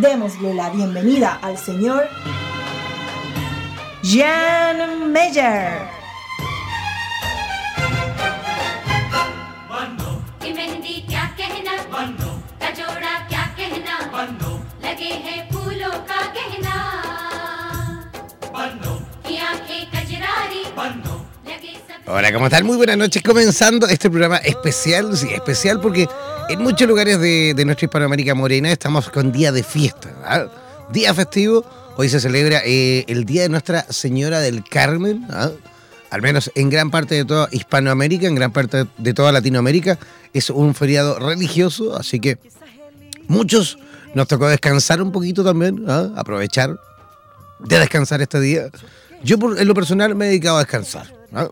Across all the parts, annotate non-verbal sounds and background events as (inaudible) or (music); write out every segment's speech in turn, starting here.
Démosle la bienvenida al señor Jan Meyer. Hola, ¿cómo están? Muy buenas noches. Comenzando este programa especial, sí, especial porque en muchos lugares de, nuestra Hispanoamérica Morena estamos con día de fiesta, ¿ah? día festivo. Hoy se celebra eh, el Día de Nuestra Señora del Carmen, ¿ah? al menos en gran parte de toda Hispanoamérica, en gran parte de toda Latinoamérica. Es un feriado religioso, así que muchos nos tocó descansar un poquito también, ¿ah? aprovechar de descansar este día. Yo en lo personal me he dedicado a descansar. (laughs)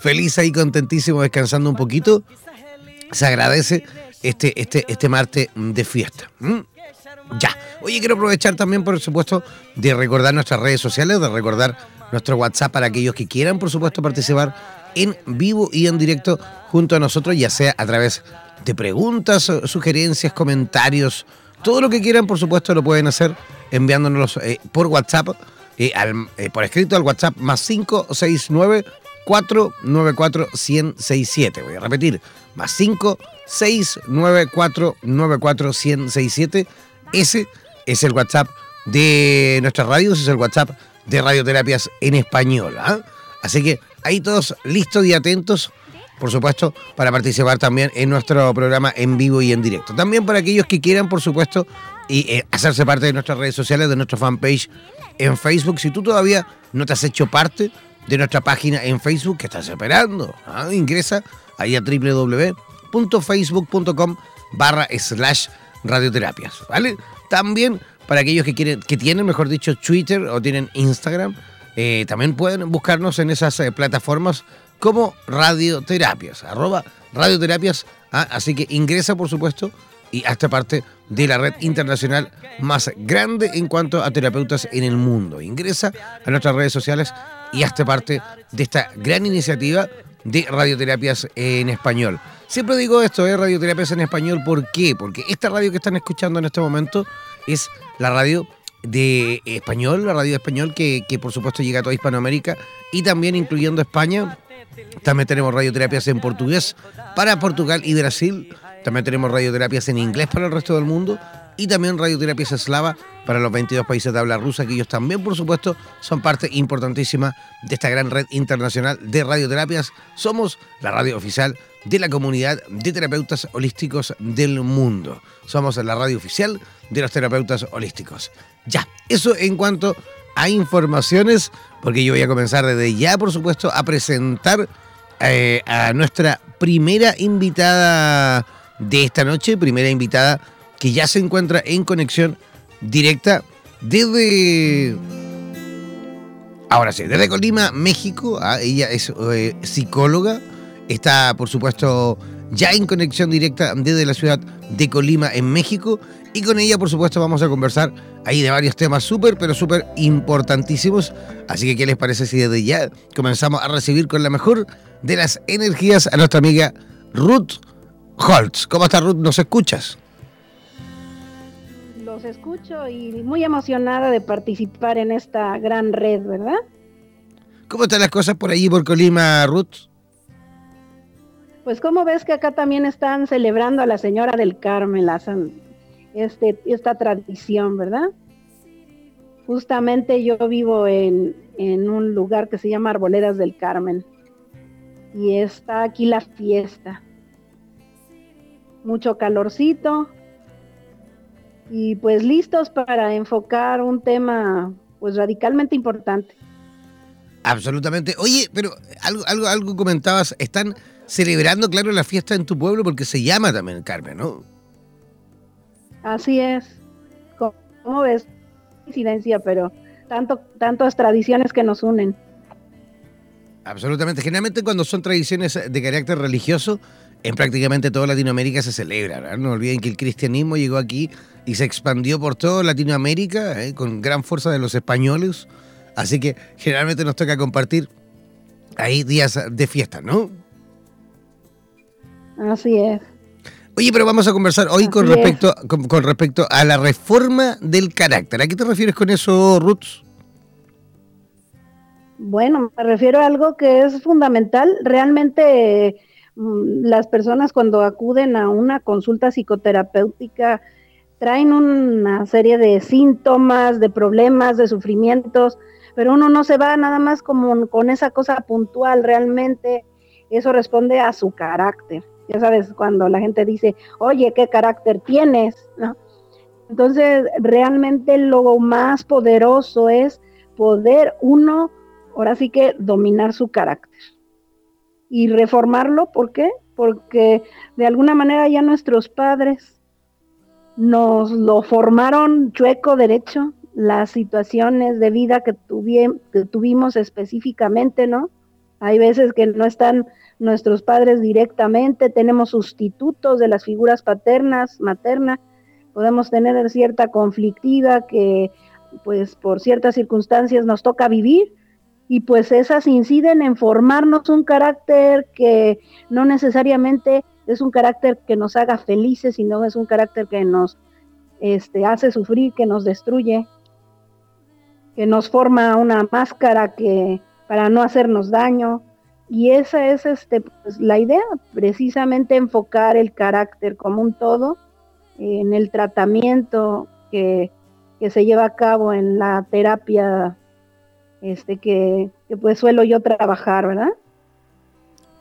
Feliz ahí, contentísimo, descansando un poquito se agradece este, este, este martes de fiesta. Ya. Oye, quiero aprovechar también, por supuesto, de recordar nuestras redes sociales, de recordar nuestro WhatsApp para aquellos que quieran, por supuesto, participar en vivo y en directo junto a nosotros, ya sea a través de preguntas, sugerencias, comentarios, todo lo que quieran, por supuesto, lo pueden hacer enviándonos eh, por WhatsApp, eh, por escrito al WhatsApp más 569 494 1067. Voy a repetir, más 5 694 94 1067. Ese es el WhatsApp de nuestras radios, es el WhatsApp de Radioterapias en Español. ¿ah? Así que ahí todos listos y atentos, por supuesto, para participar también en nuestro programa en vivo y en directo. También para aquellos que quieran, por supuesto, y eh, hacerse parte de nuestras redes sociales, de nuestra fanpage en Facebook. Si tú todavía no te has hecho parte, de nuestra página en Facebook que estás esperando. ¿ah? Ingresa ahí a www.facebook.com barra slash radioterapias, ¿vale? También para aquellos que quieren, que tienen, mejor dicho, Twitter o tienen Instagram, eh, también pueden buscarnos en esas eh, plataformas como radioterapias, arroba radioterapias. ¿ah? Así que ingresa, por supuesto, y hazte parte de la red internacional más grande en cuanto a terapeutas en el mundo. Ingresa a nuestras redes sociales y hazte parte de esta gran iniciativa de radioterapias en español. Siempre digo esto, ¿eh? radioterapias en español, ¿por qué? Porque esta radio que están escuchando en este momento es la radio de español, la radio de español que, que por supuesto llega a toda Hispanoamérica y también incluyendo España. También tenemos radioterapias en portugués para Portugal y Brasil. También tenemos radioterapias en inglés para el resto del mundo y también radioterapias eslava para los 22 países de habla rusa, que ellos también, por supuesto, son parte importantísima de esta gran red internacional de radioterapias. Somos la radio oficial de la comunidad de terapeutas holísticos del mundo. Somos la radio oficial de los terapeutas holísticos. Ya, eso en cuanto a informaciones, porque yo voy a comenzar desde ya, por supuesto, a presentar eh, a nuestra primera invitada de esta noche, primera invitada que ya se encuentra en conexión directa desde... Ahora sí, desde Colima, México. Ah, ella es eh, psicóloga. Está, por supuesto, ya en conexión directa desde la ciudad de Colima, en México. Y con ella, por supuesto, vamos a conversar ahí de varios temas súper, pero súper importantísimos. Así que, ¿qué les parece si desde ya comenzamos a recibir con la mejor de las energías a nuestra amiga Ruth Holtz? ¿Cómo está Ruth? ¿Nos escuchas? Los escucho y muy emocionada de participar en esta gran red, ¿verdad? ¿Cómo están las cosas por allí, por Colima, Ruth? Pues como ves que acá también están celebrando a la Señora del Carmen, la, este, esta tradición, ¿verdad? Justamente yo vivo en, en un lugar que se llama Arboledas del Carmen y está aquí la fiesta. Mucho calorcito y pues listos para enfocar un tema pues radicalmente importante. Absolutamente. Oye, pero algo, algo, algo comentabas, están celebrando, claro, la fiesta en tu pueblo porque se llama también Carmen, ¿no? Así es. ¿Cómo ves? Coincidencia, pero tanto, tantas tradiciones que nos unen. Absolutamente. Generalmente cuando son tradiciones de carácter religioso, en prácticamente toda Latinoamérica se celebra. No olviden que el cristianismo llegó aquí y se expandió por toda Latinoamérica ¿eh? con gran fuerza de los españoles Así que generalmente nos toca compartir ahí días de fiesta, ¿no? Así es. Oye, pero vamos a conversar hoy con respecto, con, respecto a la reforma del carácter. ¿A qué te refieres con eso, Ruth? Bueno, me refiero a algo que es fundamental. Realmente mm, las personas cuando acuden a una consulta psicoterapéutica traen una serie de síntomas, de problemas, de sufrimientos pero uno no se va nada más como con esa cosa puntual, realmente eso responde a su carácter. Ya sabes, cuando la gente dice, oye, ¿qué carácter tienes? Entonces, realmente lo más poderoso es poder uno, ahora sí que dominar su carácter y reformarlo. ¿Por qué? Porque de alguna manera ya nuestros padres nos lo formaron chueco derecho, las situaciones de vida que, tuvimos específicamente, ¿no? Hay veces que no están nuestros padres directamente, tenemos sustitutos de las figuras paternas, maternas, podemos tener cierta conflictiva que pues por ciertas circunstancias nos toca vivir y pues esas inciden en formarnos un carácter que no necesariamente es un carácter que nos haga felices, sino es un carácter que nos este, hace sufrir, que nos destruye que nos forma una máscara que para no hacernos daño. Y esa es este, pues, la idea, precisamente enfocar el carácter como un todo en el tratamiento que, se lleva a cabo en la terapia este, que, pues suelo yo trabajar, ¿verdad?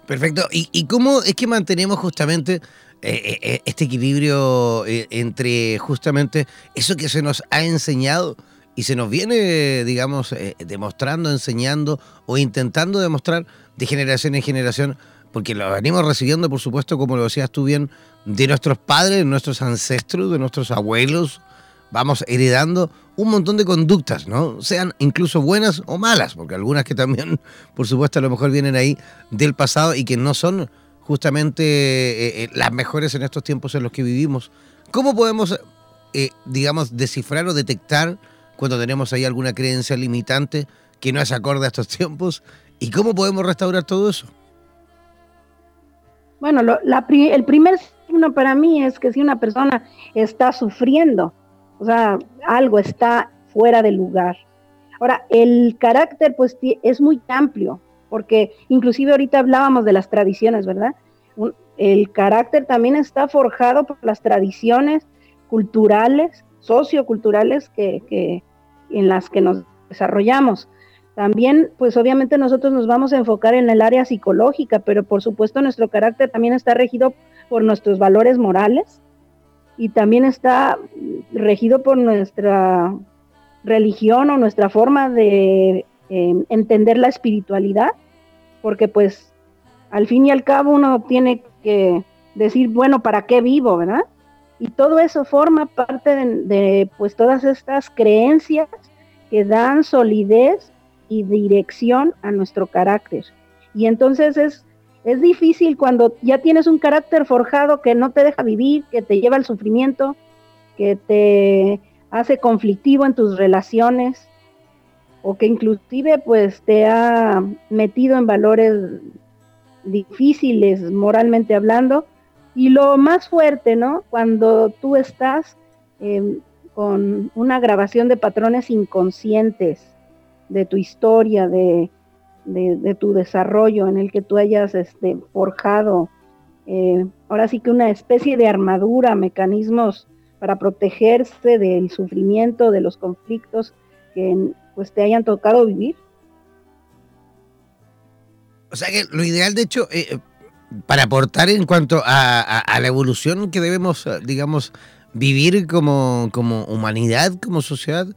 Perfecto. ¿Y, cómo es que mantenemos justamente eh, eh, eh, este equilibrio entre justamente eso que se nos ha enseñado? y se nos viene, digamos, demostrando, enseñando o intentando demostrar de generación en generación, porque lo venimos recibiendo, por supuesto, como lo decías tú bien, de nuestros padres, de nuestros ancestros, de nuestros abuelos. Vamos heredando un montón de conductas, ¿no? Sean incluso buenas o malas, porque algunas que también, (laughs) por supuesto, a lo mejor vienen ahí del pasado y que no son justamente eh, eh, las mejores en estos tiempos en los que vivimos. ¿Cómo podemos, digamos, descifrar o detectar cuando tenemos ahí alguna creencia limitante que no es acorde a estos (laughs) tiempos? ¿Y cómo podemos restaurar todo eso? Bueno, el primer signo para mí es que si una persona está sufriendo, o sea, algo está fuera de lugar. Ahora, el carácter pues es muy amplio, porque inclusive ahorita hablábamos de las tradiciones, ¿verdad? el carácter también está forjado por las tradiciones culturales socioculturales que, en las que nos desarrollamos. También, pues obviamente nosotros nos vamos a enfocar en el área psicológica, pero por supuesto nuestro carácter también está regido por nuestros valores morales y también está regido por nuestra religión o nuestra forma de eh, entender la espiritualidad, porque pues al fin y al cabo uno tiene que decir, bueno, ¿para qué vivo, verdad? Y todo eso forma parte de, pues todas estas creencias que dan solidez y dirección a nuestro carácter. Y entonces es es difícil cuando ya tienes un carácter forjado que no te deja vivir, que te lleva al sufrimiento, que te hace conflictivo en tus relaciones o que inclusive pues te ha metido en valores difíciles moralmente hablando. Y lo más fuerte, ¿no? Cuando tú estás em, con una grabación de patrones inconscientes de tu historia, de, de, tu desarrollo en el que tú hayas este, forjado, eh, ahora sí que una especie de armadura, mecanismos para protegerse del sufrimiento, de los conflictos que pues te hayan tocado vivir. O sea que lo ideal, de hecho, eh, para aportar en cuanto a, la evolución que debemos, digamos, vivir como, como humanidad, como sociedad,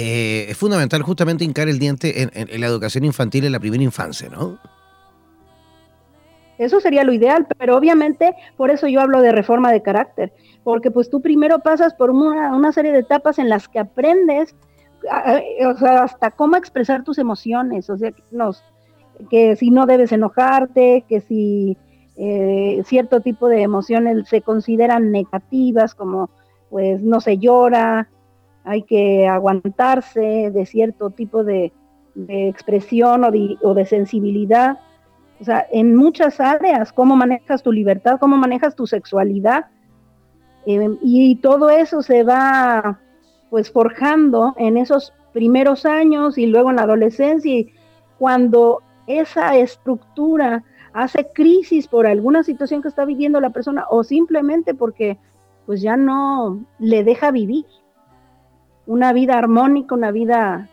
eh, es fundamental justamente hincar el diente en, la educación infantil en la primera infancia, ¿no? Eso sería lo ideal, pero obviamente por eso yo hablo de reforma de carácter, porque pues tú primero pasas por una, serie de etapas en las que aprendes o sea, hasta cómo expresar tus emociones, o sea, que si no debes enojarte, que si eh, cierto tipo de emociones se consideran negativas, como pues no se llora, hay que aguantarse de cierto tipo de, expresión o de, sensibilidad. O sea, en muchas áreas, cómo manejas tu libertad, cómo manejas tu sexualidad. Eh, y todo eso se va pues forjando en esos primeros años y luego en la adolescencia. Y cuando esa estructura hace crisis por alguna situación que está viviendo la persona o simplemente porque pues ya no le deja vivir una vida armónica, una vida,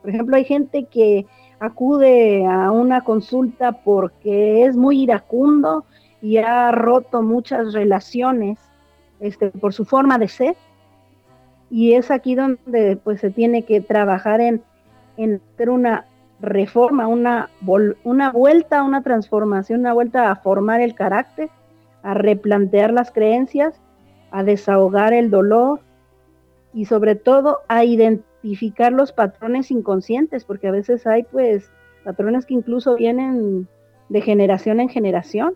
por ejemplo, hay gente que acude a una consulta porque es muy iracundo y ha roto muchas relaciones este, por su forma de ser. Y es aquí donde pues se tiene que trabajar en, en hacer una reforma, una, una vuelta, una transformación, una vuelta a formar el carácter, a replantear las creencias, a desahogar el dolor, y sobre todo a identificar los patrones inconscientes, porque a veces hay pues patrones que incluso vienen de generación en generación,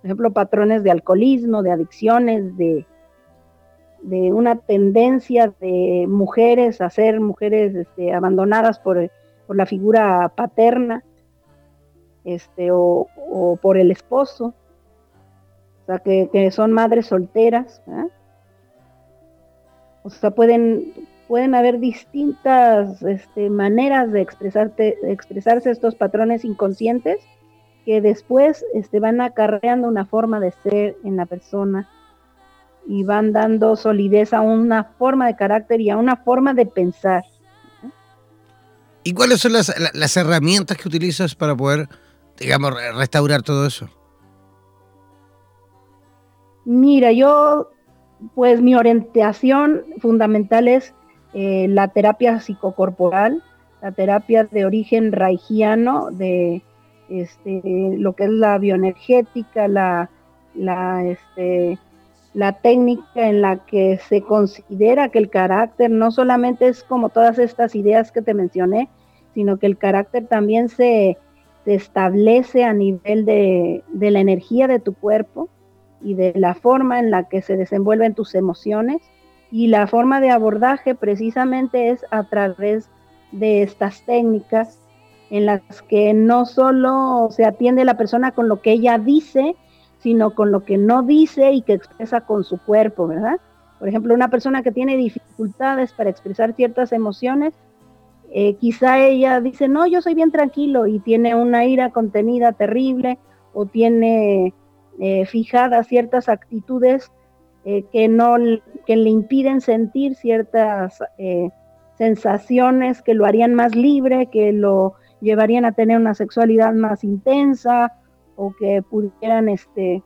por ejemplo, patrones de alcoholismo, de adicciones, de, de una tendencia de mujeres a ser mujeres este, abandonadas por, por, la figura paterna este, o, por el esposo, o sea, que, son madres solteras. O sea, pueden, pueden haber distintas este, maneras de, expresarte, expresarse estos patrones inconscientes que después este, van acarreando una forma de ser en la persona y van dando solidez a una forma de carácter y a una forma de pensar. ¿Y cuáles son las, las herramientas que utilizas para poder, digamos, restaurar todo eso? Mira, yo pues mi orientación fundamental es eh, la terapia psicocorporal, la terapia de origen raigiano, de este, lo que es la bioenergética, la, la, este, la técnica en la que se considera que el carácter no solamente es como todas estas ideas que te mencioné, sino que el carácter también se, establece a nivel de, de la energía de tu cuerpo, y de la forma en la que se desenvuelven tus emociones. Y la forma de abordaje precisamente es a través de estas técnicas en las que no solo se atiende la persona con lo que ella dice, sino con lo que no dice y que expresa con su cuerpo, ¿verdad? Por ejemplo, una persona que tiene dificultades para expresar ciertas emociones, eh, quizá ella dice, no, yo soy bien tranquilo y tiene una ira contenida terrible o tiene eh, fijadas ciertas actitudes eh, que, no, que le impiden sentir ciertas eh, sensaciones que lo harían más libre, que lo llevarían a tener una sexualidad más intensa o que pudieran este,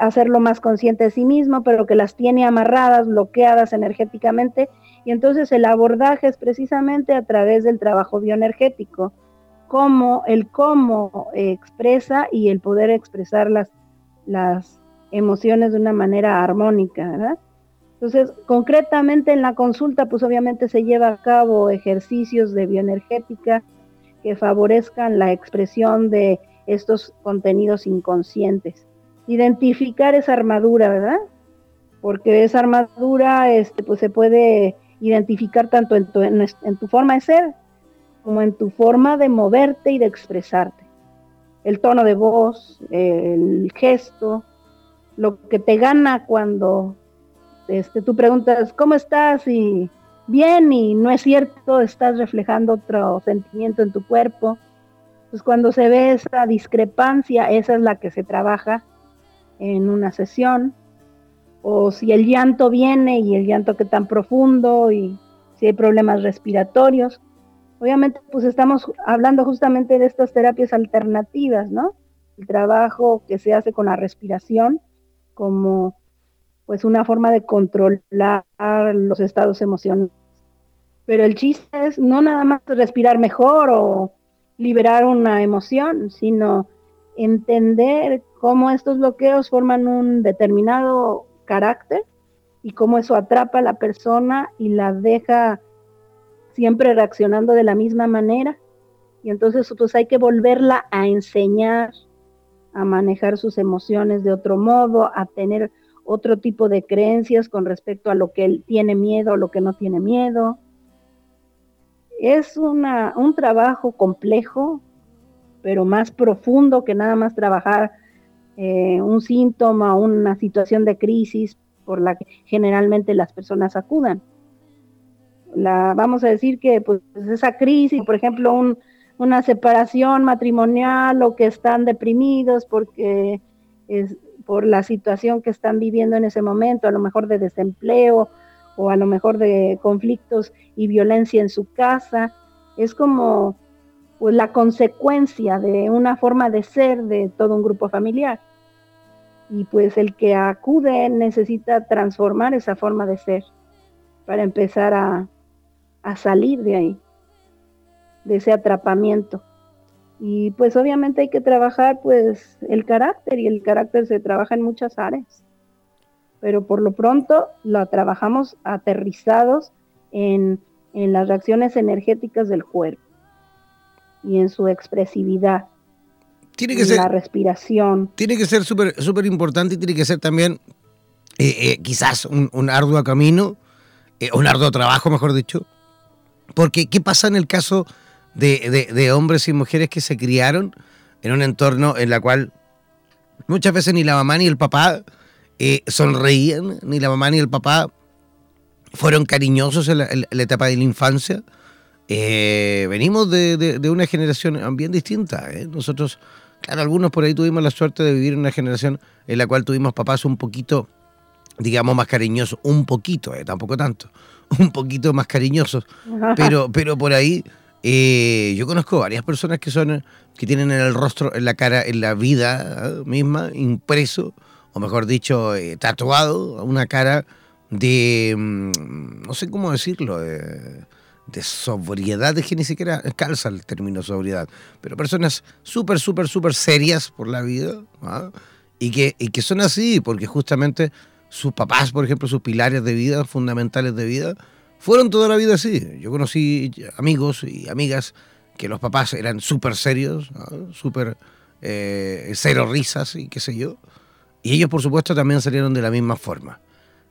hacerlo más consciente de sí mismo, pero que las tiene amarradas, bloqueadas energéticamente. Y entonces el abordaje es precisamente a través del trabajo bioenergético cómo, el cómo expresa y el poder expresar las, las emociones de una manera armónica, ¿verdad? Entonces, concretamente en la consulta, pues obviamente se lleva a cabo ejercicios de bioenergética que favorezcan la expresión de estos contenidos inconscientes. Identificar esa armadura, ¿verdad? Porque esa armadura este, pues, se puede identificar tanto en tu forma de ser como en tu forma de moverte y de expresarte. El tono de voz, el gesto, lo que te gana cuando este, tú preguntas, ¿cómo estás? Y bien, y no es cierto, estás reflejando otro sentimiento en tu cuerpo. Pues cuando se ve esa discrepancia, esa es la que se trabaja en una sesión. O si el llanto viene y el llanto que tan profundo y si hay problemas respiratorios. Obviamente, pues estamos hablando justamente de estas terapias alternativas, ¿no? El trabajo que se hace con la respiración como pues una forma de controlar los estados emocionales. Pero el chiste es no nada más respirar mejor o liberar una emoción, sino entender cómo estos bloqueos forman un determinado carácter y cómo eso atrapa a la persona y la deja siempre reaccionando de la misma manera. Y entonces pues hay que volverla a enseñar a manejar sus emociones de otro modo, a tener otro tipo de creencias con respecto a lo que él tiene miedo o lo que no tiene miedo. Es una, un trabajo complejo, pero más profundo que nada más trabajar eh, un síntoma, una situación de crisis por la que generalmente las personas acudan. La, vamos a decir que pues, esa crisis, por ejemplo, un, una separación matrimonial o que están deprimidos porque es, por la situación que están viviendo en ese momento, a lo mejor de desempleo o a lo mejor de conflictos y violencia en su casa, es como pues, la consecuencia de una forma de ser de todo un grupo familiar. Y pues el que acude necesita transformar esa forma de ser para empezar a, a salir de ahí de ese atrapamiento. Y pues obviamente hay que trabajar pues el carácter y el carácter se trabaja en muchas áreas. Pero por lo pronto lo trabajamos aterrizados en, en las reacciones energéticas del cuerpo y en su expresividad. Tiene que ser, la respiración. Tiene que ser súper súper importante y tiene que ser también eh, eh, quizás un, un, arduo camino, eh, un arduo trabajo, mejor dicho. Porque, ¿qué pasa en el caso de, hombres y mujeres que se criaron en un entorno en la cual muchas veces ni la mamá ni el papá eh, sonreían, ni la mamá ni el papá fueron cariñosos en la, etapa de la infancia. Eh, venimos de, una generación bien distinta. ¿eh? Nosotros, claro, algunos por ahí tuvimos la suerte de vivir en una generación en la cual tuvimos papás un poquito, digamos, más cariñosos, un poquito, tampoco tanto, (laughs) un poquito más cariñosos, pero, pero por ahí eh, yo conozco varias personas que son que tienen en el rostro, en la cara, en la vida ¿eh? misma, impreso, o mejor dicho, eh, tatuado, una cara de, mm, no sé cómo decirlo, de, sobriedad, de que ni siquiera calza el término sobriedad, pero personas súper, súper, súper serias por la vida, ¿ah? y, que, y que son así, porque justamente sus papás, por ejemplo, sus pilares de vida, fundamentales de vida, fueron toda la vida así. Yo conocí amigos y amigas que los papás eran súper serios, súper eh, cero risas y qué sé yo. Y ellos, por supuesto, también salieron de la misma forma.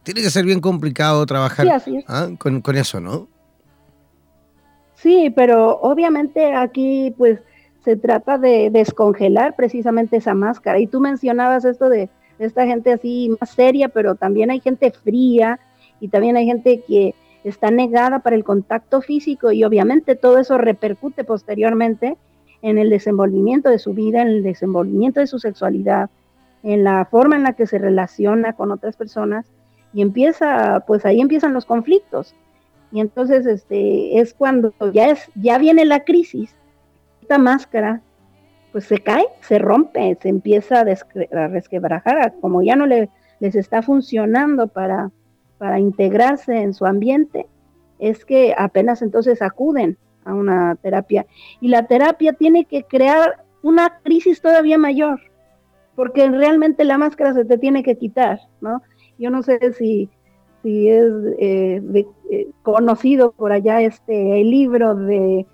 Tiene que ser bien complicado trabajar ¿ah? con, con, eso, ¿no? Sí, pero obviamente aquí pues se trata de descongelar precisamente esa máscara. Y tú mencionabas esto de esta gente así más seria, pero también hay gente fría y también hay gente que está negada para el contacto físico y obviamente todo eso repercute posteriormente en el desenvolvimiento de su vida, en el desenvolvimiento de su sexualidad, en la forma en la que se relaciona con otras personas y empieza, pues ahí empiezan los conflictos. Y entonces este es cuando ya es ya viene la crisis. Esta máscara pues se cae, se rompe, se empieza a, a resquebrajar, como ya no le, les está funcionando para para integrarse en su ambiente, es que apenas entonces acuden a una terapia. Y la terapia tiene que crear una crisis todavía mayor, porque realmente la máscara se te tiene que quitar, ¿no? Yo no sé si, si es eh, eh, conocido por allá este el libro de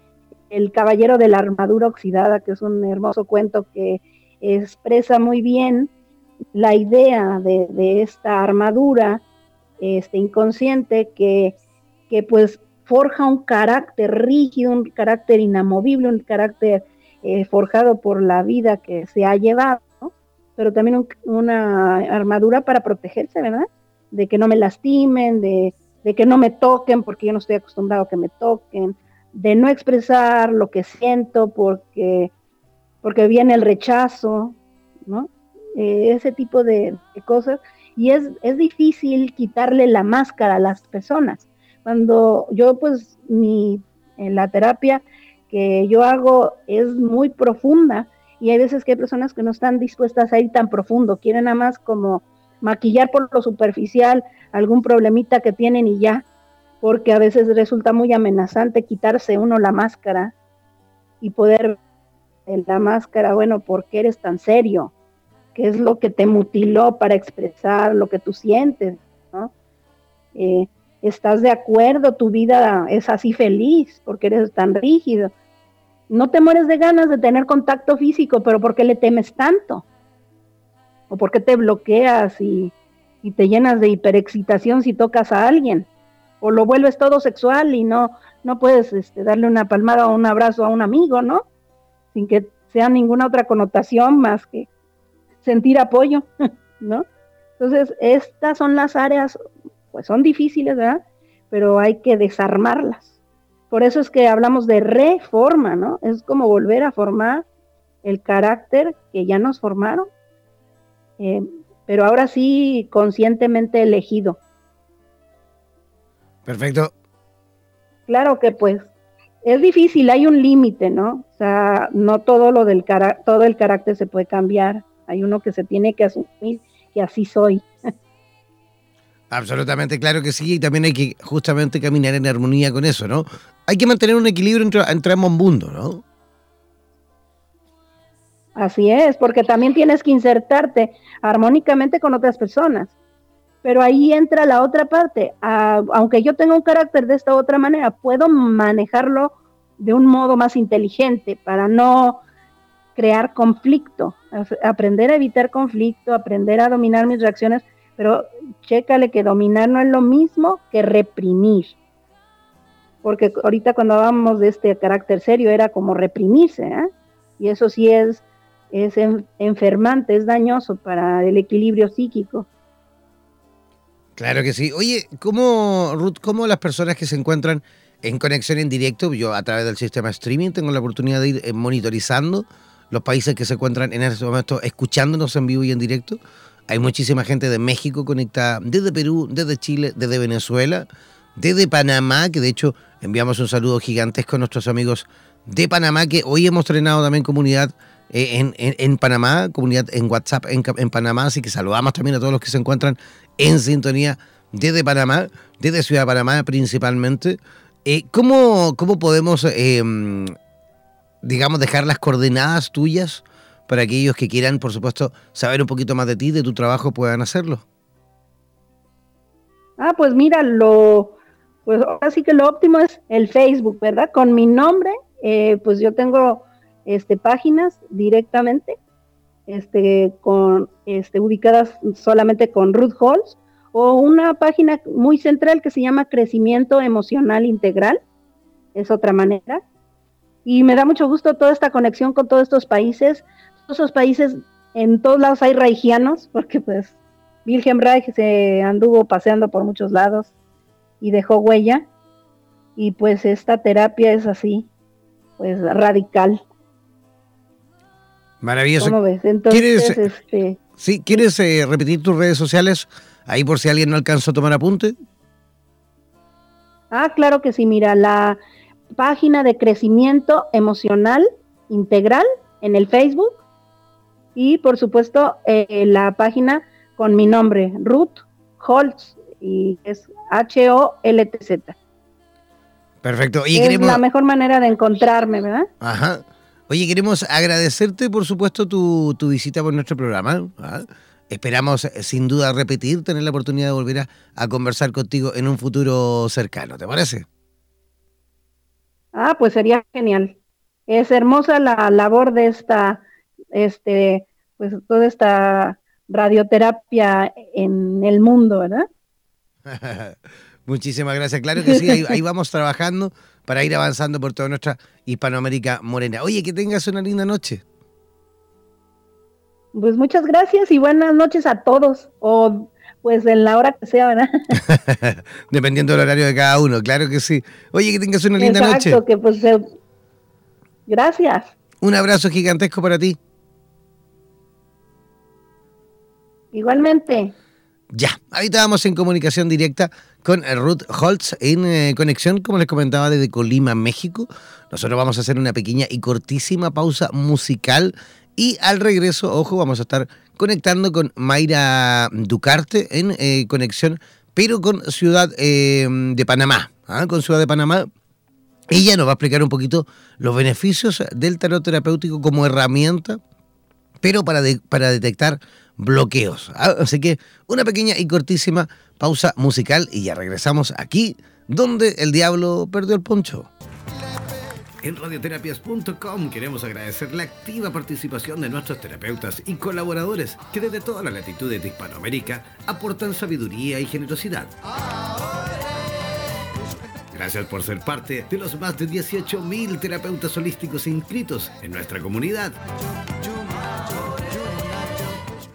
El Caballero de la Armadura Oxidada, que es un hermoso cuento que expresa muy bien la idea de, esta armadura este, inconsciente que, que, pues forja un carácter rígido, un carácter inamovible, un carácter eh, forjado por la vida que se ha llevado, pero también una armadura para protegerse, ¿verdad? De que no me lastimen, de, de que no me toquen porque yo no estoy acostumbrado a que me toquen, de no expresar lo que siento porque, porque viene el rechazo, ¿no? Eh, ese tipo de, cosas. Y es, es difícil quitarle la máscara a las personas. Cuando yo, pues, mi, la terapia que yo hago es muy profunda y hay veces que hay personas que no están dispuestas a ir tan profundo, quieren nada más como maquillar por lo superficial algún problemita que tienen y ya, porque a veces resulta muy amenazante quitarse uno la máscara y poder en la máscara, bueno, ¿por qué eres tan serio? ¿Qué es lo que te mutiló para expresar lo que tú sientes? Eh, ¿Estás de acuerdo? ¿Tu vida es así feliz porque eres tan rígido? No te mueres de ganas de tener contacto físico, pero ¿por qué le temes tanto? ¿O por qué te bloqueas y, y te llenas de hiperexcitación si tocas a alguien? O lo vuelves todo sexual y no, no puedes este, darle una palmada o un abrazo a un amigo, ¿no? Sin que sea ninguna otra connotación más que sentir apoyo, (laughs) ¿no? Entonces, estas son las áreas, pues son difíciles, ¿verdad? Pero hay que desarmarlas. Por eso es que hablamos de reforma, ¿no? Es como volver a formar el carácter que ya nos formaron, eh, pero ahora sí conscientemente elegido. Perfecto. Claro que pues es difícil, hay un límite, ¿no? O sea, no todo lo del todo el carácter se puede cambiar. Hay uno que se tiene que asumir que así soy. (laughs) Absolutamente, claro que sí, y también hay que justamente caminar en armonía con eso, ¿no? Hay que mantener un equilibrio entre, entre ambos mundos, ¿no? Así es, porque también tienes que insertarte armónicamente con otras personas. Pero ahí entra la otra parte. aunque yo tenga un carácter de esta otra manera, puedo manejarlo de un modo más inteligente para no crear conflicto, aprender a evitar conflicto, aprender a dominar mis reacciones, pero chécale que dominar no es lo mismo que reprimir. Porque ahorita cuando hablamos de este carácter serio era como reprimirse, ¿eh? y eso sí es, es enfermante, es dañoso para el equilibrio psíquico. Claro que sí. Oye, ¿cómo, Ruth, cómo las personas que se encuentran en conexión en directo, yo a través del sistema streaming tengo la oportunidad de ir eh, monitorizando los países que se encuentran en este momento escuchándonos en vivo y en directo? Hay muchísima gente de México conectada, desde Perú, desde Chile, desde Venezuela, desde Panamá, que de hecho enviamos un saludo gigantesco a nuestros amigos de Panamá, que hoy hemos estrenado también comunidad eh, en, en, Panamá, comunidad en WhatsApp en, en, Panamá, así que saludamos también a todos los que se encuentran en sintonía desde Panamá, desde Ciudad de Panamá principalmente. Eh, ¿cómo, ¿cómo, podemos, em, digamos, dejar las coordenadas tuyas para aquellos que quieran, por supuesto, saber un poquito más de ti, de tu trabajo, puedan hacerlo? Ah, pues mira, lo, pues así que lo óptimo es el Facebook, ¿verdad? Con mi nombre, eh, pues yo tengo este, páginas directamente, este, con, este, ubicadas solamente con Ruth Halls, o una página muy central que se llama Crecimiento Emocional Integral, es otra manera. Y me da mucho gusto toda esta conexión con todos estos países. Todos esos países, en todos lados hay reichianos, porque pues Wilhelm Reich se anduvo paseando por muchos lados y dejó huella. Y pues esta terapia es así, pues radical. Maravilloso. ¿Quieres, este, sí, ¿quieres eh, repetir tus redes sociales ahí por si alguien no alcanzó a tomar apunte? Ah, claro que sí. Mira, la página de crecimiento emocional integral en el Facebook y por supuesto eh, la página con mi nombre, Ruth Holtz, y es H-O-L-T-Z. Perfecto. Y es la mejor manera de encontrarme, ¿verdad? Ajá. Oye, queremos agradecerte, por supuesto, tu, visita por nuestro programa. ¿ah? Esperamos, eh, sin duda, repetir, tener la oportunidad de volver a, conversar contigo en un futuro cercano. ¿Te parece? Ah, pues sería genial. es hermosa la labor de esta, este, pues toda esta radioterapia en el mundo, ¿verdad? (laughs) Muchísimas gracias. Claro que sí, ahí, vamos trabajando para ir avanzando por toda nuestra Hispanoamérica morena. Oye, que tengas una linda noche. Pues muchas gracias y buenas noches a todos, o pues en la hora que sea, ¿verdad? (laughs) Dependiendo del horario de cada uno, claro que sí. Oye, que tengas una linda noche. Exacto, que pues... Gracias. Un abrazo gigantesco para ti. Igualmente. Ya, ahorita vamos en comunicación directa con Ruth Holtz en eh, conexión, como les comentaba, desde Colima, México. Nosotros vamos a hacer una pequeña y cortísima pausa musical y al regreso, ojo, vamos a estar conectando con Mayra Ducarte en eh, conexión, pero con Ciudad eh, de Panamá. ¿ah? Con Ciudad de Panamá. Ella nos va a explicar un poquito los beneficios del tarot terapéutico como herramienta, pero para, para detectar bloqueos. ¿ah? Así que una pequeña y cortísima pausa musical y ya regresamos aquí donde el diablo perdió el poncho. En radioterapias.com queremos agradecer la activa participación de nuestros terapeutas y colaboradores que desde todas las latitudes de Hispanoamérica aportan sabiduría y generosidad. Gracias por ser parte de los más de 18.000 terapeutas holísticos inscritos en nuestra comunidad.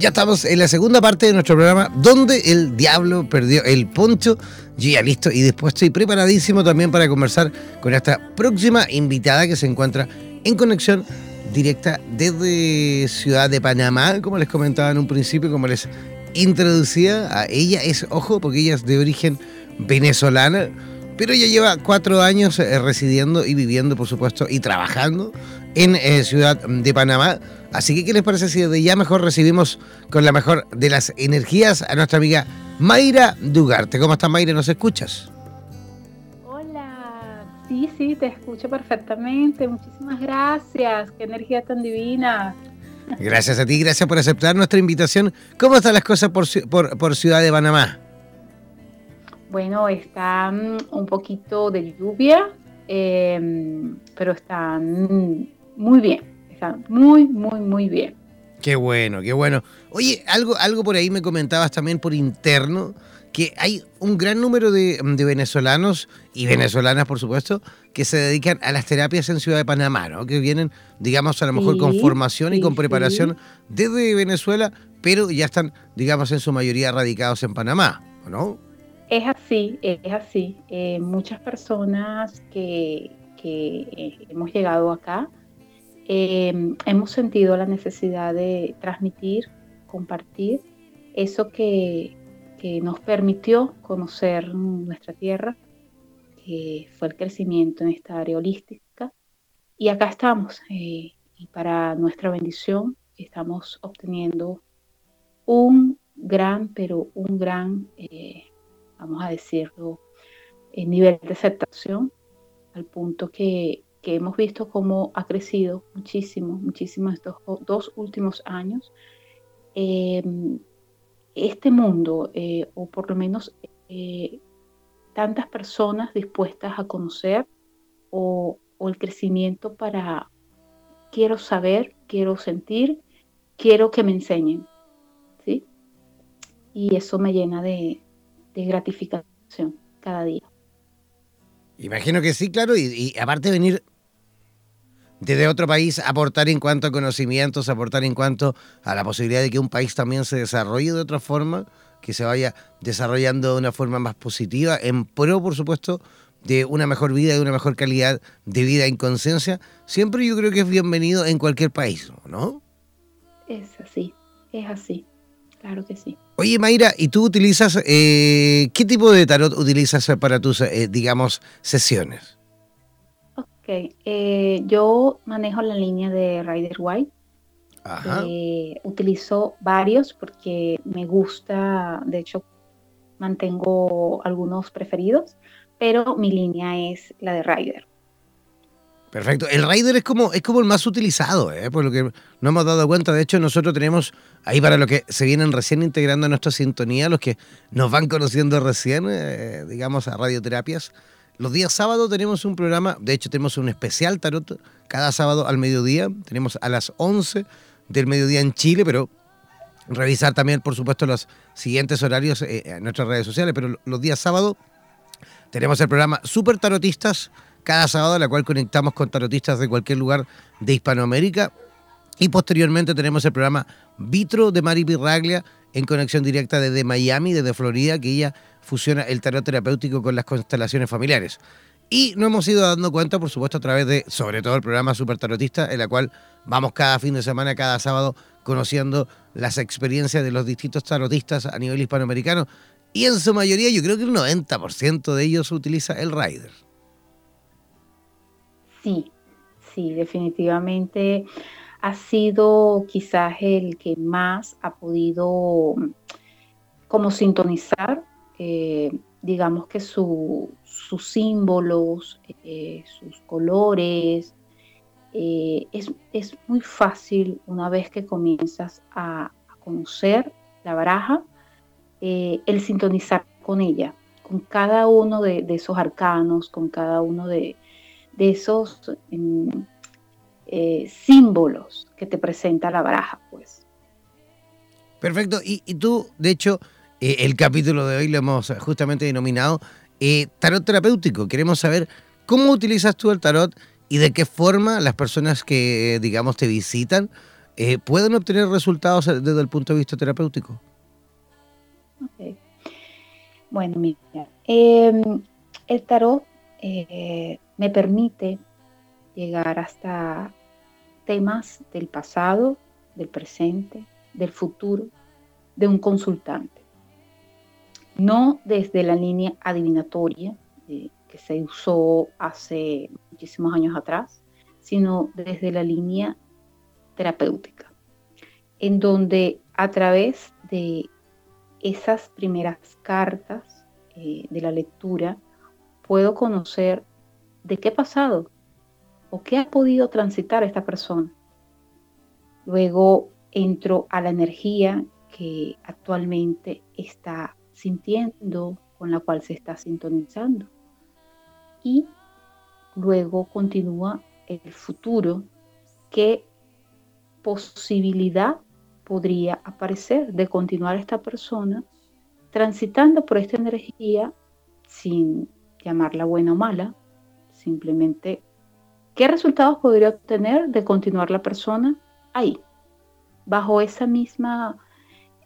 Ya estamos en la segunda parte de nuestro programa, donde el diablo perdió el poncho. Ya listo y después estoy preparadísimo también para conversar con esta próxima invitada que se encuentra en conexión directa desde Ciudad de Panamá, como les comentaba en un principio, como les introducía a ella. Es, ojo, porque ella es de origen venezolana, pero ella lleva cuatro años eh, residiendo y viviendo, por supuesto, y trabajando en eh, Ciudad de Panamá Así que, ¿qué les parece si de ya mejor recibimos con la mejor de las energías a nuestra amiga Mayra Dugarte? ¿Cómo estás, Mayra? ¿Nos escuchas? Hola, sí, sí, te escucho perfectamente. Muchísimas gracias. Qué energía tan divina. Gracias a ti, gracias por aceptar nuestra invitación. ¿Cómo están las cosas por, por, Ciudad de Panamá? Bueno, están un poquito de lluvia, em, pero están muy bien muy, muy, muy bien. Qué bueno, qué bueno. Oye, algo, algo por ahí me comentabas también por interno, que hay un gran número de, venezolanos y venezolanas, por supuesto, que se dedican a las terapias en Ciudad de Panamá, ¿no? Que vienen, digamos, a lo mejor con formación y con preparación desde Venezuela, pero ya están, digamos, en su mayoría radicados en Panamá, ¿no? Es así, es así. Eh, muchas personas que, que eh, hemos llegado acá, Em, hemos sentido la necesidad de transmitir, compartir eso que, nos permitió conocer nuestra tierra, que fue el crecimiento en esta área holística. Y acá estamos, eh, y para nuestra bendición estamos obteniendo un gran, pero un gran, eh, vamos a decirlo, eh, nivel de aceptación, al punto que que hemos visto cómo ha crecido muchísimo, muchísimo estos dos últimos años, eh, este mundo, eh, o por lo menos eh, tantas personas dispuestas a conocer o, el crecimiento para quiero saber, quiero sentir, quiero que me enseñen. ¿sí? Y eso me llena de, gratificación cada día. Imagino que sí, claro, y, aparte de venir desde otro país, aportar en cuanto a conocimientos, aportar en cuanto a la posibilidad de que un país también se desarrolle de otra forma, que se vaya desarrollando de una forma más positiva, en pro, por supuesto, de una mejor vida, de una mejor calidad de vida en conciencia, siempre yo creo que es bienvenido en cualquier país, ¿no? Es así, es así, claro que sí. Oye, Mayra, ¿y tú utilizas, eh, qué tipo de tarot utilizas para tus, eh, digamos, sesiones? Ok, eh, yo manejo la línea de Rider White. Ajá. utilizo varios porque me gusta, de hecho, mantengo algunos preferidos, pero mi línea es la de Rider. Perfecto. El Rider es como, es como el más utilizado, ¿eh? por lo que no hemos dado cuenta. De hecho, nosotros tenemos ahí para los que se vienen recién integrando a nuestra sintonía, los que nos van conociendo recién, eh, digamos, a radioterapias. Los días sábados tenemos un programa, de hecho tenemos un especial tarot cada sábado al mediodía. Tenemos a las 11 del mediodía en Chile, pero revisar también, por supuesto, los siguientes horarios eh, en nuestras redes sociales. Pero los días sábados tenemos el programa Super Tarotistas cada sábado, la cual conectamos con tarotistas de cualquier lugar de Hispanoamérica. Y posteriormente tenemos el programa Vitro de Mari Pirraglia en conexión directa desde Miami, desde Florida, que ella fusiona el tarot terapéutico con las constelaciones familiares. Y nos hemos ido dando cuenta, por supuesto, a través de, sobre todo, el programa Super Tarotista, en la cual vamos cada fin de semana, cada sábado, conociendo las experiencias de los distintos tarotistas a nivel hispanoamericano. Y en su mayoría, yo creo que el 90% de ellos utiliza el Rider. Sí, sí, definitivamente ha sido quizás el que más ha podido mm, como sintonizar, eh, digamos que sus símbolos, eh, sus colores. Eh, es, muy fácil una vez que comienzas a, conocer la baraja, el sintonizar con ella, con cada uno de esos arcanos, con cada uno de, de esos em, eh, símbolos que te presenta la baraja, pues. Perfecto. Y, tú, de hecho, eh, el capítulo de hoy lo hemos justamente denominado eh, tarot terapéutico. Queremos saber cómo utilizas tú el tarot y de qué forma las personas que, digamos, te visitan pueden obtener resultados desde el punto de vista terapéutico. Bueno, mira, em, el tarot me permite llegar hasta temas del pasado, del presente, del futuro, de un consultante. No desde la línea adivinatoria eh, que se usó hace muchísimos años atrás, sino desde la línea terapéutica, en donde a través de esas primeras cartas eh, de la lectura puedo conocer de qué pasado o qué ha podido transitar esta persona. Luego entro a la energía que actualmente está sintiendo, con la cual se está sintonizando. Y luego continúa el futuro, qué posibilidad podría aparecer de continuar esta persona transitando por esta energía sin llamarla buena o mala, Simplemente, ¿qué resultados podría obtener de continuar la persona ahí? Bajo esa misma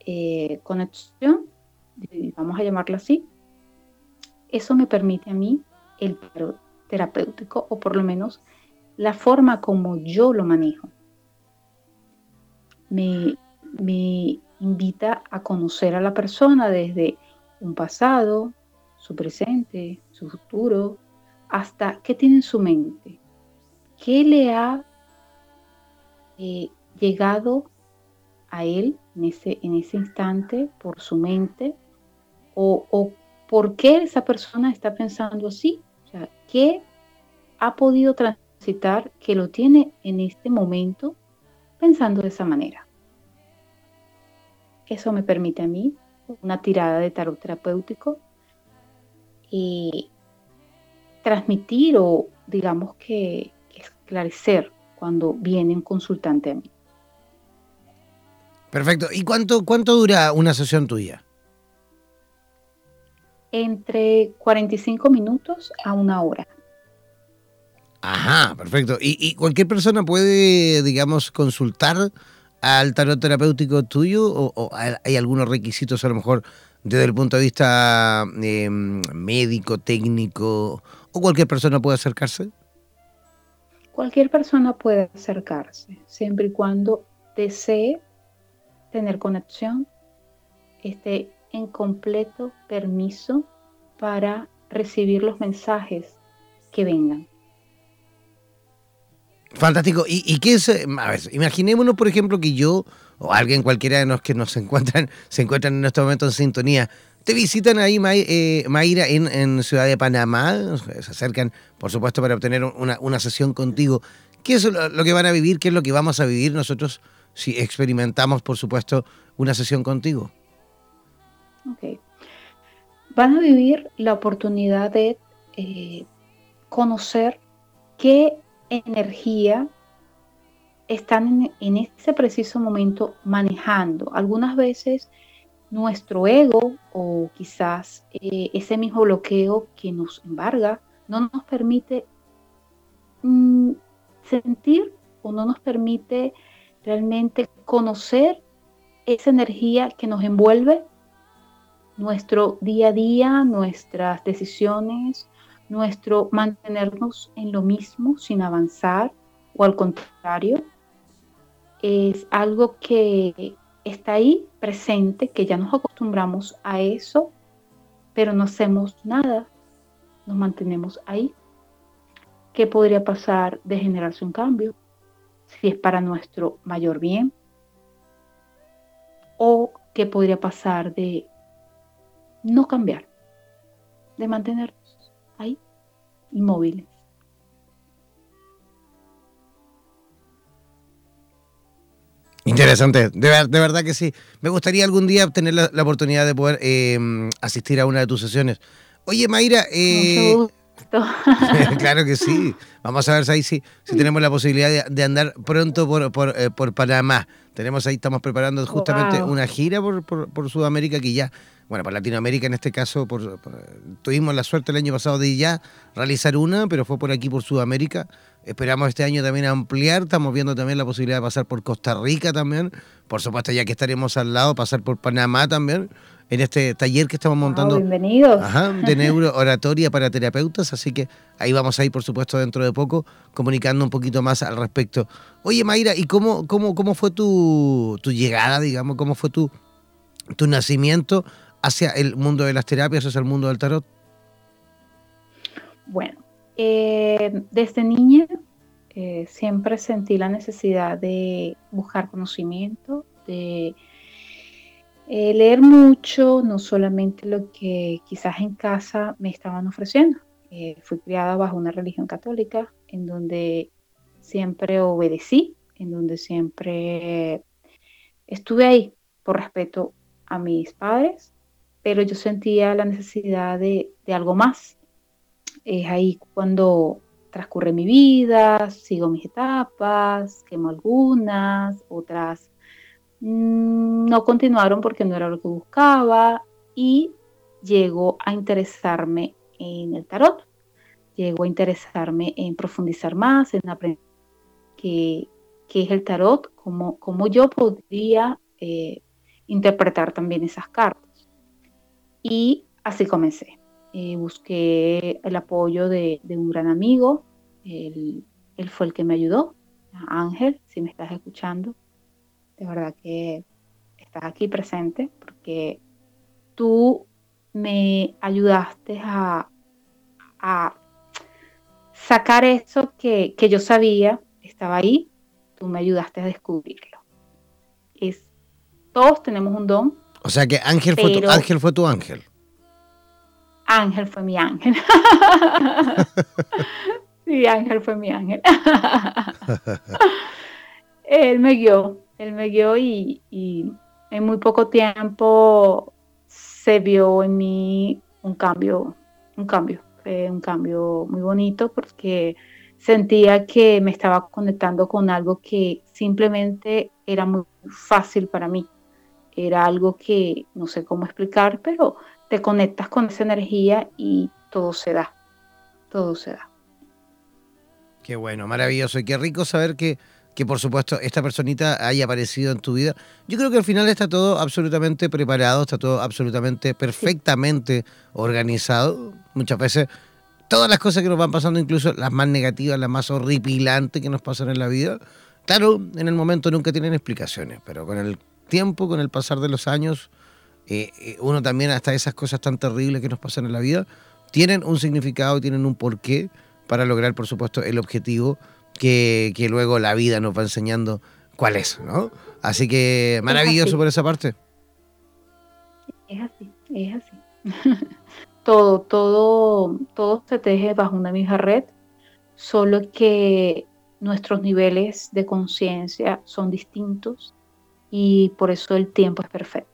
eh, conexión, vamos a llamarla así, eso me permite a mí el terapéutico o por lo menos la forma como yo lo manejo. Me, me invita a conocer a la persona desde un pasado, su presente, su futuro, hasta qué tiene en su mente, qué le ha eh, llegado a él en ese, en ese instante por su mente o, o, por qué esa persona está pensando así, o sea, qué ha podido transitar que lo tiene en este momento pensando de esa manera. Eso me permite a mí una tirada de tarot terapéutico y transmitir o digamos que esclarecer cuando viene un consultante a mí. Perfecto. ¿Y cuánto, cuánto dura una sesión tuya? entre 45 minutos a una hora. Ajá, perfecto. ¿Y, cualquier persona puede, digamos, consultar al tarot terapéutico tuyo o, hay algunos requisitos a lo mejor desde el punto de vista em, médico, técnico o cualquier persona puede acercarse? Cualquier persona puede acercarse, siempre y cuando desee tener conexión, esté en completo permiso para recibir los mensajes que vengan. Fantástico. ¿Y, qué es? A ver, imaginémonos, por ejemplo, que yo o alguien cualquiera de los que nos encuentran, (laughs) se encuentran en este momento en sintonía, te visitan ahí, eh, Mayra, en, Ciudad de Panamá, se acercan, por supuesto, para obtener una, sesión contigo. ¿Qué es lo, que van a vivir? ¿Qué es lo que vamos a vivir nosotros si experimentamos, por supuesto, una sesión contigo? Ok. Van a vivir la oportunidad de eh, conocer qué energía están en, ese preciso momento manejando. Algunas veces nuestro ego o quizás eh, ese mismo bloqueo que nos embarga no nos permite mm, sentir o no nos permite realmente conocer esa energía que nos envuelve nuestro día a día, nuestras decisiones, nuestro mantenernos en lo mismo sin avanzar o al contrario, es algo que está ahí presente, que ya nos acostumbramos a eso, pero no hacemos nada, nos mantenemos ahí. ¿Qué podría pasar de generarse un cambio? Si es para nuestro mayor bien. ¿O qué podría pasar de no cambiar? De mantenernos ahí, inmóviles. Interesante, de, de, verdad que sí. Me gustaría algún día tener la, oportunidad de poder eh, asistir a una de tus sesiones. Oye, Mayra, eh, (laughs) claro que sí. Vamos a ver si, si, si tenemos la posibilidad de, andar pronto por, por, eh, por, Panamá. Tenemos ahí, estamos preparando justamente una gira por, por, Sudamérica que ya, bueno, por Latinoamérica en este caso, por, tuvimos la suerte el año pasado de ya realizar una, pero fue por aquí, por Sudamérica. Esperamos este año también ampliar, estamos viendo también la posibilidad de pasar por Costa Rica también, por supuesto ya que estaremos al lado, pasar por Panamá también, en este taller que estamos montando. bienvenidos. de (laughs) neurooratoria para terapeutas, así que ahí vamos a ir, por supuesto, dentro de poco, comunicando un poquito más al respecto. Oye, Mayra, ¿y cómo, cómo, cómo fue tu, llegada, digamos, cómo fue tu, tu nacimiento hacia el mundo de las terapias, hacia el mundo del tarot? Bueno, eh, desde niña eh, siempre sentí la necesidad de buscar conocimiento, de eh, leer mucho, no solamente lo que quizás en casa me estaban ofreciendo. fui criada bajo una religión católica en donde siempre obedecí, en donde siempre estuve ahí por respeto a mis padres, pero yo sentía la necesidad de algo más, es ahí cuando transcurre mi vida, sigo mis etapas, quemo algunas, otras mm, no continuaron porque no era lo que buscaba y llego a interesarme en el tarot, llego a interesarme en profundizar más, en aprender qué, es el tarot, cómo, yo podría eh, interpretar también esas cartas. Y así comencé. Eh, busqué el apoyo de, un gran amigo, él, fue el que me ayudó, Ángel, si me estás escuchando, de verdad que estás aquí presente porque tú me ayudaste a, sacar eso que, yo sabía, estaba ahí, tú me ayudaste a descubrirlo. Es, todos tenemos un don. O sea que Ángel, fue, tu, Ángel fue tu ángel. Ángel fue mi ángel. (laughs) sí, Ángel fue mi ángel. (laughs) él me guió, él me guió y, en muy poco tiempo se vio en mí un cambio, un cambio, un cambio muy bonito porque sentía que me estaba conectando con algo que simplemente era muy fácil para mí. Era algo que no sé cómo explicar, pero te conectas con esa energía y todo se da, todo se da. Qué bueno, maravilloso y qué rico saber que, que por supuesto esta personita haya aparecido en tu vida. Yo creo que al final está todo absolutamente preparado, está todo absolutamente perfectamente organizado. Muchas veces todas las cosas que nos van pasando, incluso las más negativas, las más horripilantes que nos pasan en la vida, claro, en el momento nunca tienen explicaciones, pero con el tiempo, con el pasar de los años, eh, eh, uno también hasta esas cosas tan terribles que nos pasan en la vida, tienen un significado, tienen un porqué para lograr, por supuesto, el objetivo que, luego la vida nos va enseñando cuál es, ¿no? Así que maravilloso por esa parte. Es así, es así. (laughs) todo, todo, todo se teje bajo una misma red, solo que nuestros niveles de conciencia son distintos y por eso el tiempo es perfecto.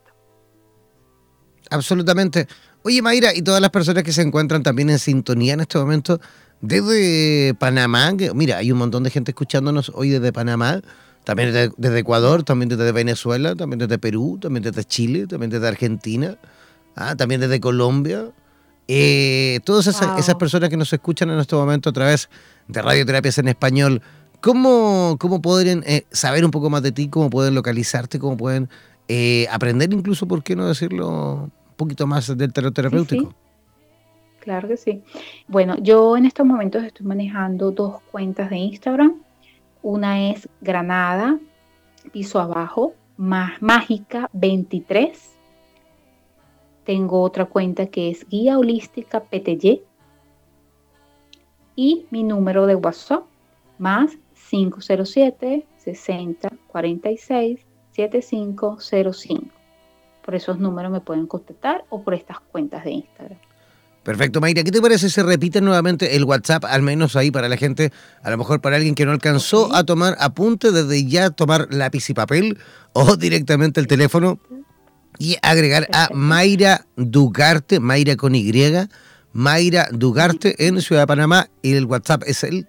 Absolutamente. Oye, Mayra, y todas las personas que se encuentran también en sintonía en este momento, desde Panamá, mira, hay un montón de gente escuchándonos hoy desde Panamá, también desde, Ecuador, también desde Venezuela, también desde Perú, también desde Chile, también desde Argentina, ah, también desde Colombia. Eh, todas esas, personas que nos escuchan en este momento a través de Radioterapias en Español, ¿cómo, cómo podrían eh, saber un poco más de ti? ¿Cómo pueden localizarte? ¿Cómo pueden eh, aprender incluso, por qué no decirlo, poquito más del terapéutico? Claro que sí. Bueno, yo en estos momentos estoy manejando dos cuentas de Instagram. Una es Granada, piso abajo, más mágica 23. Tengo otra cuenta que es Guía Holística PTY. Y mi número de WhatsApp, más 507 60 46 7505. Por esos números me pueden contactar o por estas cuentas de Instagram. Perfecto, Mayra. ¿Qué te parece si se repite nuevamente el WhatsApp, al menos ahí para la gente, a lo mejor para alguien que no alcanzó a tomar apunte, desde ya tomar lápiz y papel (laughs) o directamente el teléfono y agregar a Mayra Dugarte, Mayra con Y, Mayra Dugarte en Ciudad de Panamá y el WhatsApp es el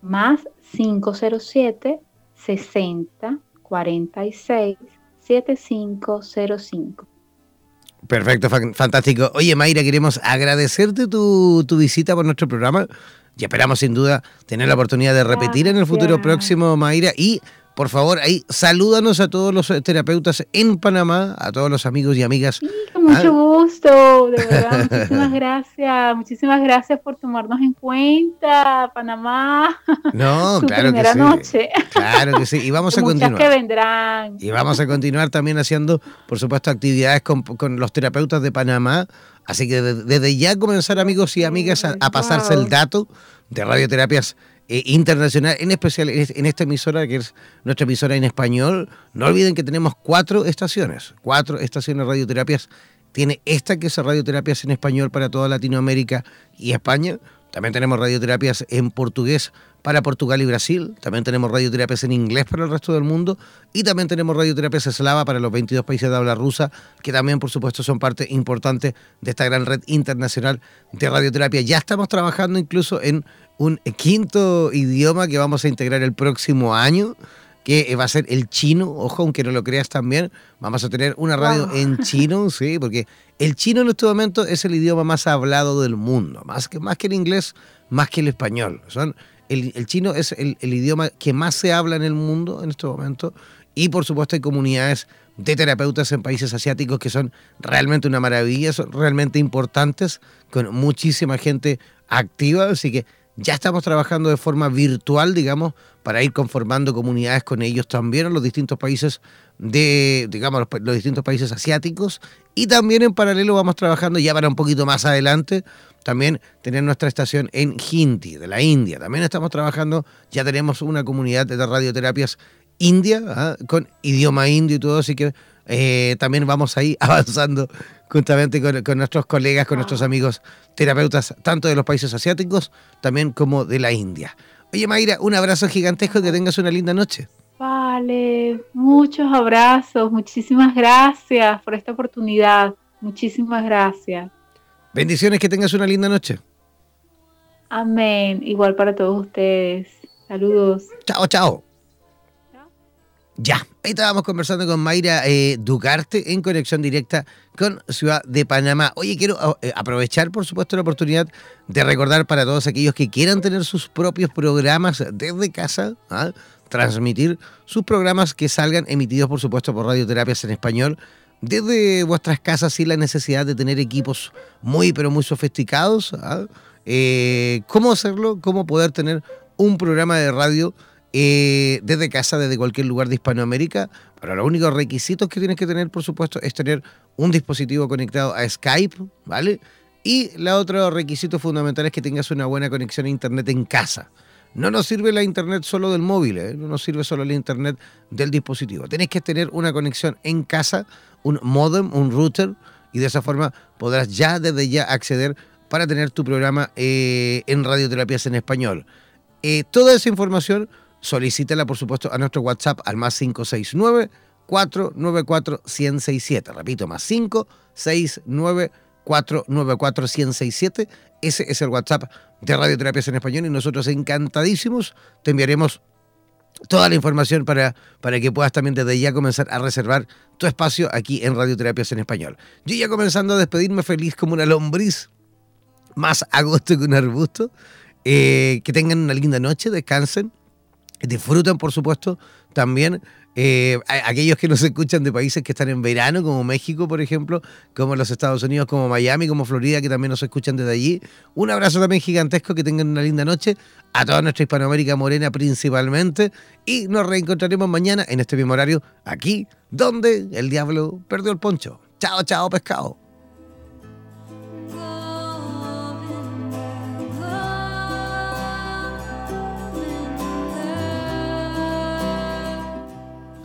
más 507 60 46 7505. Perfecto, fantástico. Oye, Mayra, queremos agradecerte tu, visita por nuestro programa y esperamos sin duda tener la oportunidad de repetir en el futuro próximo, Mayra. Y por favor, ahí salúdanos a todos los terapeutas en Panamá, a todos los amigos y amigas. con mucho ah. gusto, de verdad, (laughs) muchísimas gracias, muchísimas gracias por tomarnos en cuenta, Panamá. No, (laughs) claro que sí. Noche. Claro que sí, y vamos a continuar. que vendrán. Y vamos a continuar también haciendo, por supuesto, actividades con, los terapeutas de Panamá. Así que desde, ya comenzar, amigos y amigas, a, a pasarse el dato de radioterapias eh, internacional, en especial en esta emisora, que es nuestra emisora en español. No olviden que tenemos cuatro estaciones, cuatro estaciones de radioterapias. Tiene esta que es radioterapias en español para toda Latinoamérica y España. También tenemos radioterapias en portugués para Portugal y Brasil. También tenemos radioterapias en inglés para el resto del mundo. Y también tenemos radioterapias eslava para los 22 países de habla rusa, que también, por supuesto, son parte importante de esta gran red internacional de radioterapia. Ya estamos trabajando incluso en un quinto idioma que vamos a integrar el próximo año, que va a ser el chino. Ojo, aunque no lo creas también, vamos a tener una radio en chino, (laughs) sí, porque el chino en este momento es el idioma más hablado del mundo, más que, más que el inglés, más que el español. Son, el, chino es el, el idioma que más se habla en el mundo en este momento. Y por supuesto hay comunidades de terapeutas en países asiáticos que son realmente una maravilla, son realmente importantes, con muchísima gente activa, así que ya estamos trabajando de forma virtual, digamos, para ir conformando comunidades con ellos también en los distintos países de, digamos, los, distintos países asiáticos. Y también en paralelo vamos trabajando ya para un poquito más adelante, también tener nuestra estación en Hindi, de la India. También estamos trabajando, ya tenemos una comunidad de radioterapias india, ¿ah? con idioma indio y todo, así que eh, también vamos ahí (laughs) avanzando justamente con, nuestros colegas, con nuestros amigos terapeutas, tanto de los países asiáticos también como de la India. Oye, Mayra, un abrazo gigantesco, que tengas una linda noche. Vale, muchos abrazos, muchísimas gracias por esta oportunidad, muchísimas gracias. Bendiciones, que tengas una linda noche. Amén, igual para todos ustedes. Saludos. Chao, chao. Ya, ahí estábamos conversando con Mayra eh, Ducarte en conexión directa con Ciudad de Panamá. Oye, quiero oh, eh, aprovechar, por supuesto, la oportunidad de recordar para todos aquellos que quieran tener sus propios programas desde casa, ¿ah? transmitir sus programas que salgan emitidos, por supuesto, por Radioterapias en Español desde vuestras casas sin la necesidad de tener equipos muy, pero muy sofisticados. ¿ah? Eh, ¿Cómo hacerlo? ¿Cómo poder tener un programa de radio eh, desde casa, desde cualquier lugar de Hispanoamérica. Pero los únicos requisitos que tienes que tener, por supuesto, es tener un dispositivo conectado a Skype, ¿vale? Y la otro requisito fundamental es que tengas una buena conexión a Internet en casa. No nos sirve la Internet solo del móvil, ¿eh? no nos sirve solo la Internet del dispositivo. Tenés que tener una conexión en casa, un modem, un router, y de esa forma podrás ya desde ya acceder para tener tu programa eh, en radioterapias en español. toda esa información solicítela, por supuesto, a nuestro WhatsApp al más 569 494 1067. Repito, más 569 494 1067. Ese es el WhatsApp de Radioterapias en Español y nosotros encantadísimos te enviaremos toda la información para, para que puedas también desde ya comenzar a reservar tu espacio aquí en Radioterapias en Español. Yo ya comenzando a despedirme feliz como una lombriz, más agosto que un arbusto. Eh, que tengan una linda noche, descansen Disfrutan, por supuesto, también eh, aquellos que nos escuchan de países que están en verano, como México, por ejemplo, como los Estados Unidos, como Miami, como Florida, que también nos escuchan desde allí. Un abrazo también gigantesco, que tengan una linda noche, a toda nuestra Hispanoamérica morena principalmente, y nos reencontraremos mañana en este mismo horario, aquí, donde el diablo perdió el poncho. Chao, chao, pescado.